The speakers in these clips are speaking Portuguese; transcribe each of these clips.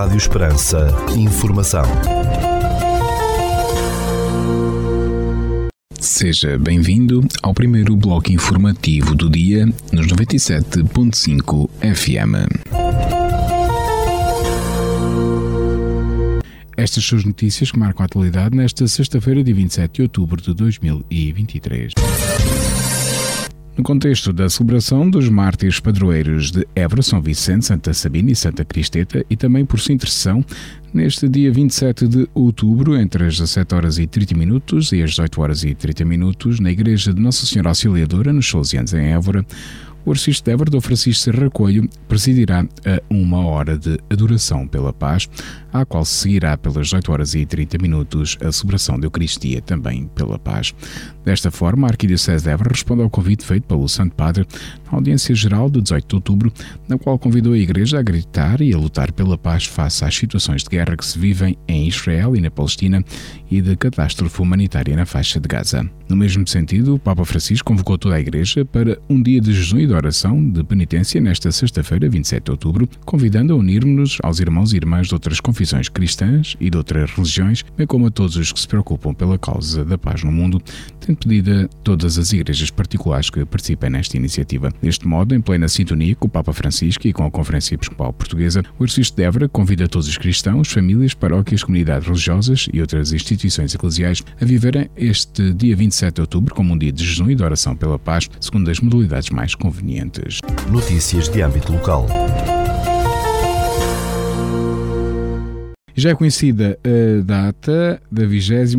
Rádio Esperança. Informação. Seja bem-vindo ao primeiro bloco informativo do dia nos 97.5 FM. Estas são as notícias que marcam a atualidade nesta sexta-feira, de 27 de outubro de 2023. No contexto da celebração dos mártires padroeiros de Évora, São Vicente, Santa Sabina e Santa Cristeta, e também por sua intercessão, neste dia 27 de outubro, entre as 17 horas e 30 minutos e as 18 horas e 30 minutos, na Igreja de Nossa Senhora Auxiliadora, nos Salesianos, em Évora, o arcebispo de Évora, Dom Francisco Coelho, presidirá a uma hora de adoração pela paz, à qual se seguirá pelas 18 horas e 30 minutos a celebração da Eucaristia também pela paz. Desta forma, a Arquidiocese de Évora responde ao convite feito pelo Santo Padre audiência geral de 18 de outubro, na qual convidou a Igreja a gritar e a lutar pela paz face às situações de guerra que se vivem em Israel e na Palestina e de catástrofe humanitária na faixa de Gaza. No mesmo sentido, o Papa Francisco convocou toda a Igreja para um dia de jejum e de oração de penitência nesta sexta-feira, 27 de outubro, convidando a unirmos-nos aos irmãos e irmãs de outras confissões cristãs e de outras religiões, bem como a todos os que se preocupam pela causa da paz no mundo, tendo pedido a todas as igrejas particulares que participem nesta iniciativa. Deste modo, em plena sintonia com o Papa Francisco e com a Conferência Episcopal Portuguesa, o Arcebispo de Évora convida todos os cristãos, famílias, paróquias, comunidades religiosas e outras instituições eclesiais a viverem este dia 27 de outubro como um dia de jejum e de oração pela paz, segundo as modalidades mais convenientes. Notícias de âmbito local. Já é conhecida a data da 22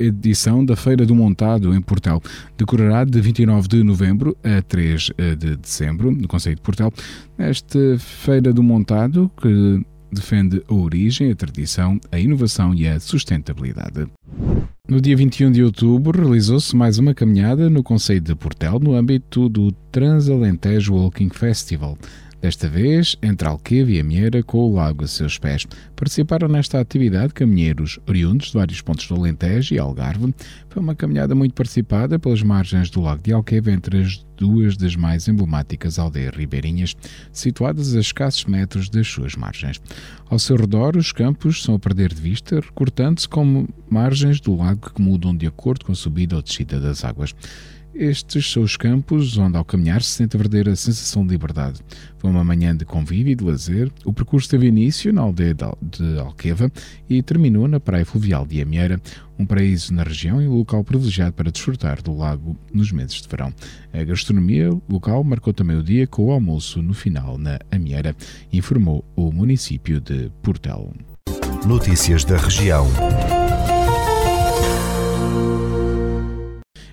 edição da Feira do Montado em Portel. Decorará de 29 de novembro a 3 de dezembro, no Conselho de Portel. Esta Feira do Montado, que defende a origem, a tradição, a inovação e a sustentabilidade. No dia 21 de outubro, realizou-se mais uma caminhada no Conselho de Portel no âmbito do Transalentejo Walking Festival. Desta vez, entre Alqueva e Amieira, com o lago a seus pés. Participaram nesta atividade caminheiros oriundos de vários pontos do Alentejo e Algarve. Foi uma caminhada muito participada pelas margens do lago de Alqueva, entre as duas das mais emblemáticas aldeias ribeirinhas, situadas a escassos metros das suas margens. Ao seu redor, os campos são a perder de vista, recortando-se como margens do lago que mudam de acordo com a subida ou descida das águas. Estes são os campos onde, ao caminhar, se sente a verdadeira sensação de liberdade. Foi uma manhã de convívio e de lazer. O percurso teve início na aldeia de Alqueva e terminou na praia fluvial de Amieira, um paraíso na região e um local privilegiado para desfrutar do lago nos meses de verão. A gastronomia local marcou também o dia com o almoço no final na Amieira, informou o município de Portel. Notícias da região.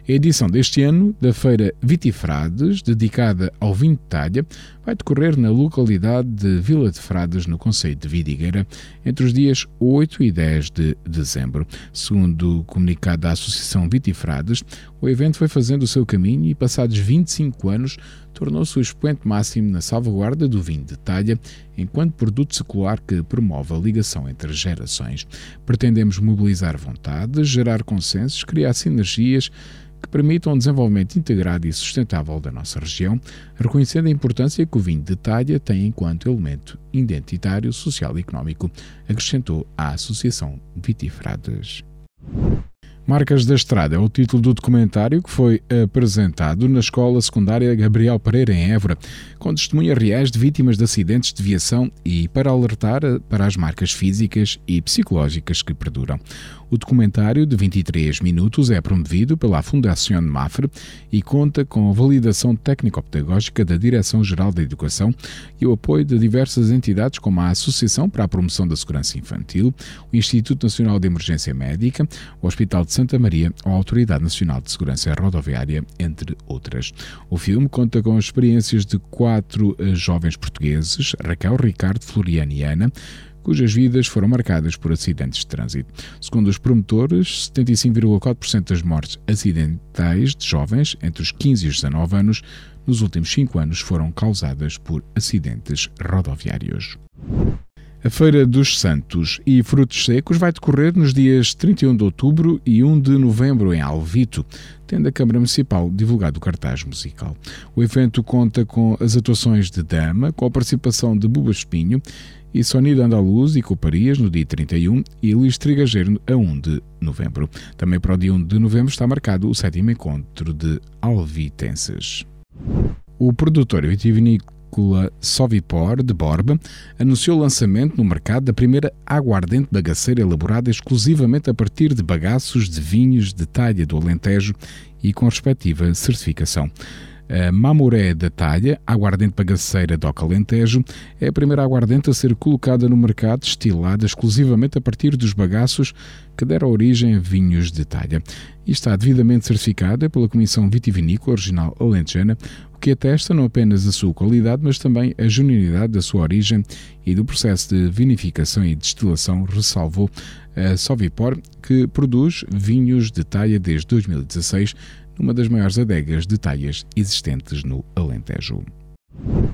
A edição deste ano da Feira Vitifrades, dedicada ao vinho de talha, vai decorrer na localidade de Vila de Frades, no Conselho de Vidigueira, entre os dias 8 e 10 de dezembro. Segundo o comunicado da Associação Vitifrades, o evento foi fazendo o seu caminho e, passados 25 anos, tornou-se o expoente máximo na salvaguarda do vinho de talha, enquanto produto secular que promove a ligação entre gerações. Pretendemos mobilizar vontades, gerar consensos, criar sinergias que permitam um desenvolvimento integrado e sustentável da nossa região, reconhecendo a importância que o vinho de talha tem enquanto elemento identitário, social e económico, acrescentou a Associação Vitifrades. Marcas da Estrada é o título do documentário que foi apresentado na Escola Secundária Gabriel Pereira, em Évora, com testemunhas reais de vítimas de acidentes de viação e para alertar para as marcas físicas e psicológicas que perduram. O documentário, de 23 minutos, é promovido pela Fundação Mafre e conta com a validação técnico-pedagógica da Direção-Geral da Educação e o apoio de diversas entidades como a Associação para a Promoção da Segurança Infantil, o Instituto Nacional de Emergência Médica, o Hospital de Santa Maria ou a Autoridade Nacional de Segurança Rodoviária, entre outras. O filme conta com as experiências de quatro eh, jovens portugueses, Raquel, Ricardo, Floriano e Ana, cujas vidas foram marcadas por acidentes de trânsito. Segundo os promotores, 75,4% das mortes acidentais de jovens entre os 15 e os 19 anos nos últimos 5 anos foram causadas por acidentes rodoviários. A Feira dos Santos e Frutos Secos vai decorrer nos dias 31 de outubro e 1 de novembro em Alvito, tendo a Câmara Municipal divulgado o cartaz musical. O evento conta com as atuações de Dama, com a participação de Buba Espinho e Sonido Andaluz e Coparias no dia 31 e Luís Trigageiro a 1 de novembro. Também para o dia 1 de novembro está marcado o sétimo encontro de alvitenses. O produtor vitivinícola Sovipor, de Borba, anunciou o lançamento no mercado da primeira aguardente bagaceira elaborada exclusivamente a partir de bagaços de vinhos de talha do Alentejo e com respectiva certificação. A Mamoré da Talha, aguardente bagaceira do Alentejo, é a primeira aguardente a ser colocada no mercado destilada exclusivamente a partir dos bagaços que deram origem a vinhos de talha e está devidamente certificada pela Comissão Vitivinícola Original Alentejana, que atesta não apenas a sua qualidade, mas também a genuinidade da sua origem e do processo de vinificação e destilação, ressalvou a Sovipor, que produz vinhos de talha desde 2016 numa das maiores adegas de talhas existentes no Alentejo.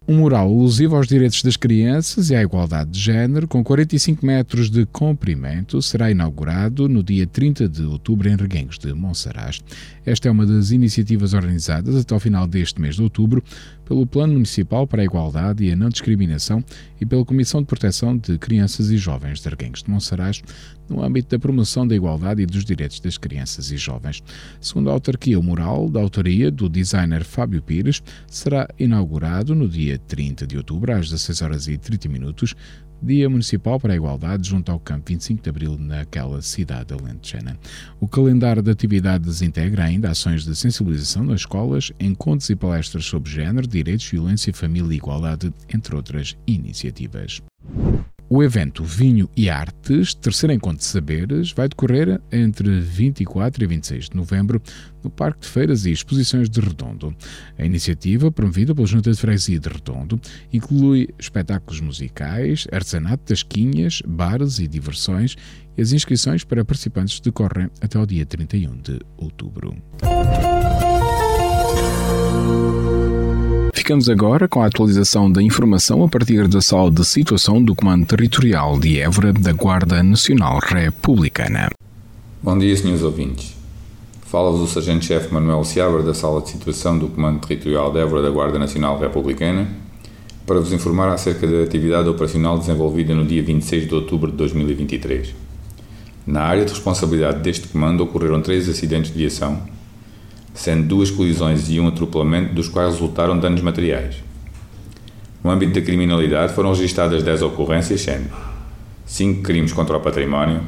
Um mural alusivo aos direitos das crianças e à igualdade de género, com 45 metros de comprimento, será inaugurado no dia 30 de outubro em Reguengos de Monsaraz. Esta é uma das iniciativas organizadas até ao final deste mês de outubro pelo Plano Municipal para a Igualdade e a Não Discriminação e pela Comissão de Proteção de Crianças e Jovens de Reguengos de Monsaraz, no âmbito da promoção da igualdade e dos direitos das crianças e jovens. Segundo a autarquia, o mural, da autoria do designer Fábio Pires, será inaugurado no dia 30 de outubro, às 16 horas e 30 minutos, Dia Municipal para a Igualdade, junto ao Campo 25 de Abril, naquela cidade alentejana. O calendário de atividades integra ainda ações de sensibilização nas escolas, encontros e palestras sobre género, direitos, violência, família e igualdade, entre outras iniciativas. O evento Vinho e Artes, terceiro encontro de saberes, vai decorrer entre 24 e 26 de novembro no Parque de Feiras e Exposições de Redondo. A iniciativa, promovida pela Junta de Freguesia de Redondo, inclui espetáculos musicais, artesanato, tasquinhas, bares e diversões e as inscrições para participantes decorrem até o dia 31 de outubro. Ficamos agora com a atualização da informação a partir da sala de situação do Comando Territorial de Évora da Guarda Nacional Republicana. Bom dia, senhores ouvintes. Fala-vos o Sargento-Chefe Manuel Seabra da sala de situação do Comando Territorial de Évora da Guarda Nacional Republicana para vos informar acerca da atividade operacional desenvolvida no dia 26 de outubro de 2023. Na área de responsabilidade deste comando ocorreram três acidentes de viação sendo duas colisões e um atropelamento, dos quais resultaram danos materiais. No âmbito da criminalidade foram registadas 10 ocorrências, sendo 5 crimes contra o património,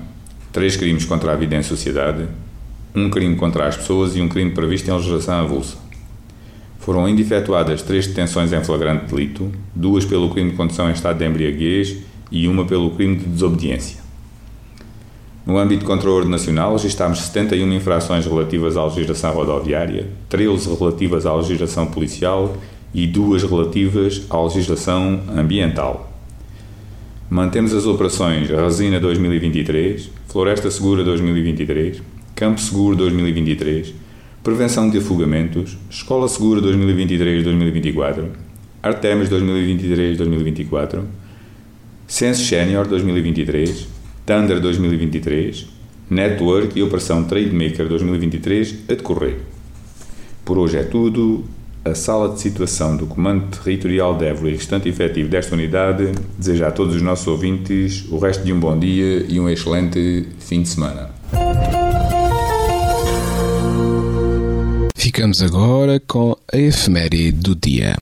3 crimes contra a vida em sociedade, um crime contra as pessoas e um crime previsto em legislação avulsa. Foram ainda efetuadas três detenções em flagrante delito, duas pelo crime de condução em estado de embriaguez e uma pelo crime de desobediência. No âmbito de controle nacional, registámos 71 infrações relativas à legislação rodoviária, 13 relativas à legislação policial e duas relativas à legislação ambiental. Mantemos as operações Resina 2023, Floresta Segura 2023, Campo Seguro 2023, Prevenção de Afogamentos, Escola Segura 2023-2024, Artemis 2023-2024, Censo Senior 2023, Thunder 2023, Network e Operação Trademaker 2023 a decorrer. Por hoje é tudo. A sala de situação do Comando Territorial de Évora e restante efetivo desta unidade deseja a todos os nossos ouvintes o resto de um bom dia e um excelente fim de semana. Ficamos agora com a efeméride do dia.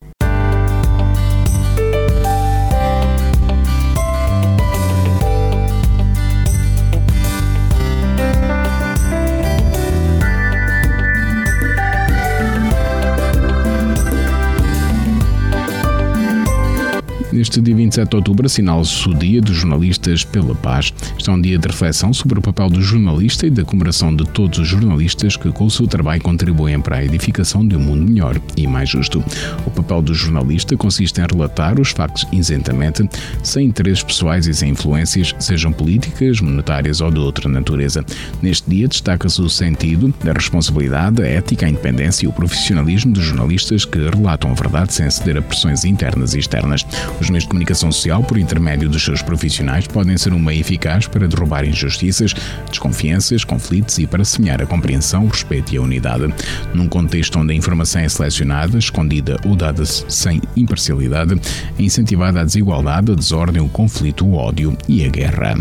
Neste dia 27 de outubro assinala-se o Dia dos Jornalistas pela Paz. Este é um dia de reflexão sobre o papel do jornalista e da comemoração de todos os jornalistas que, com o seu trabalho, contribuem para a edificação de um mundo melhor e mais justo. O papel do jornalista consiste em relatar os factos isentamente, sem interesses pessoais e sem influências, sejam políticas, monetárias ou de outra natureza. Neste dia destaca-se o sentido da responsabilidade, a ética, a independência e o profissionalismo dos jornalistas que relatam a verdade sem ceder a pressões internas e externas. Os de comunicação social, por intermédio dos seus profissionais, podem ser um meio eficaz para derrubar injustiças, desconfianças, conflitos e para semear a compreensão, o respeito e a unidade. Num contexto onde a informação é selecionada, escondida ou dada sem imparcialidade, é incentivada a desigualdade, a desordem, o conflito, o ódio e a guerra.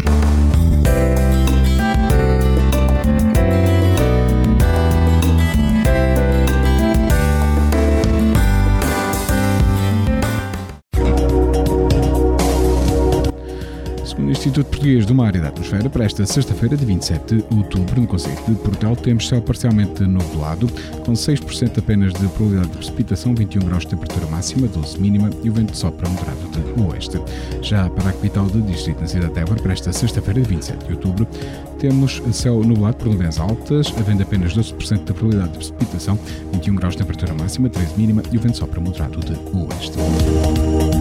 Instituto Português do Mar e da Atmosfera para esta sexta-feira, de 27 de outubro, no Conselho de Portel, temos céu parcialmente nublado, com 6% apenas de probabilidade de precipitação, 21 graus de temperatura máxima, 12 mínima e o vento sopra moderado de oeste. Já para a capital do distrito, na cidade de Évora, para esta sexta-feira, de 27 de outubro, temos céu nublado por nuvens altas, havendo apenas 12% de probabilidade de precipitação, 21 graus de temperatura máxima, 13 mínima e o vento sopra moderado de oeste.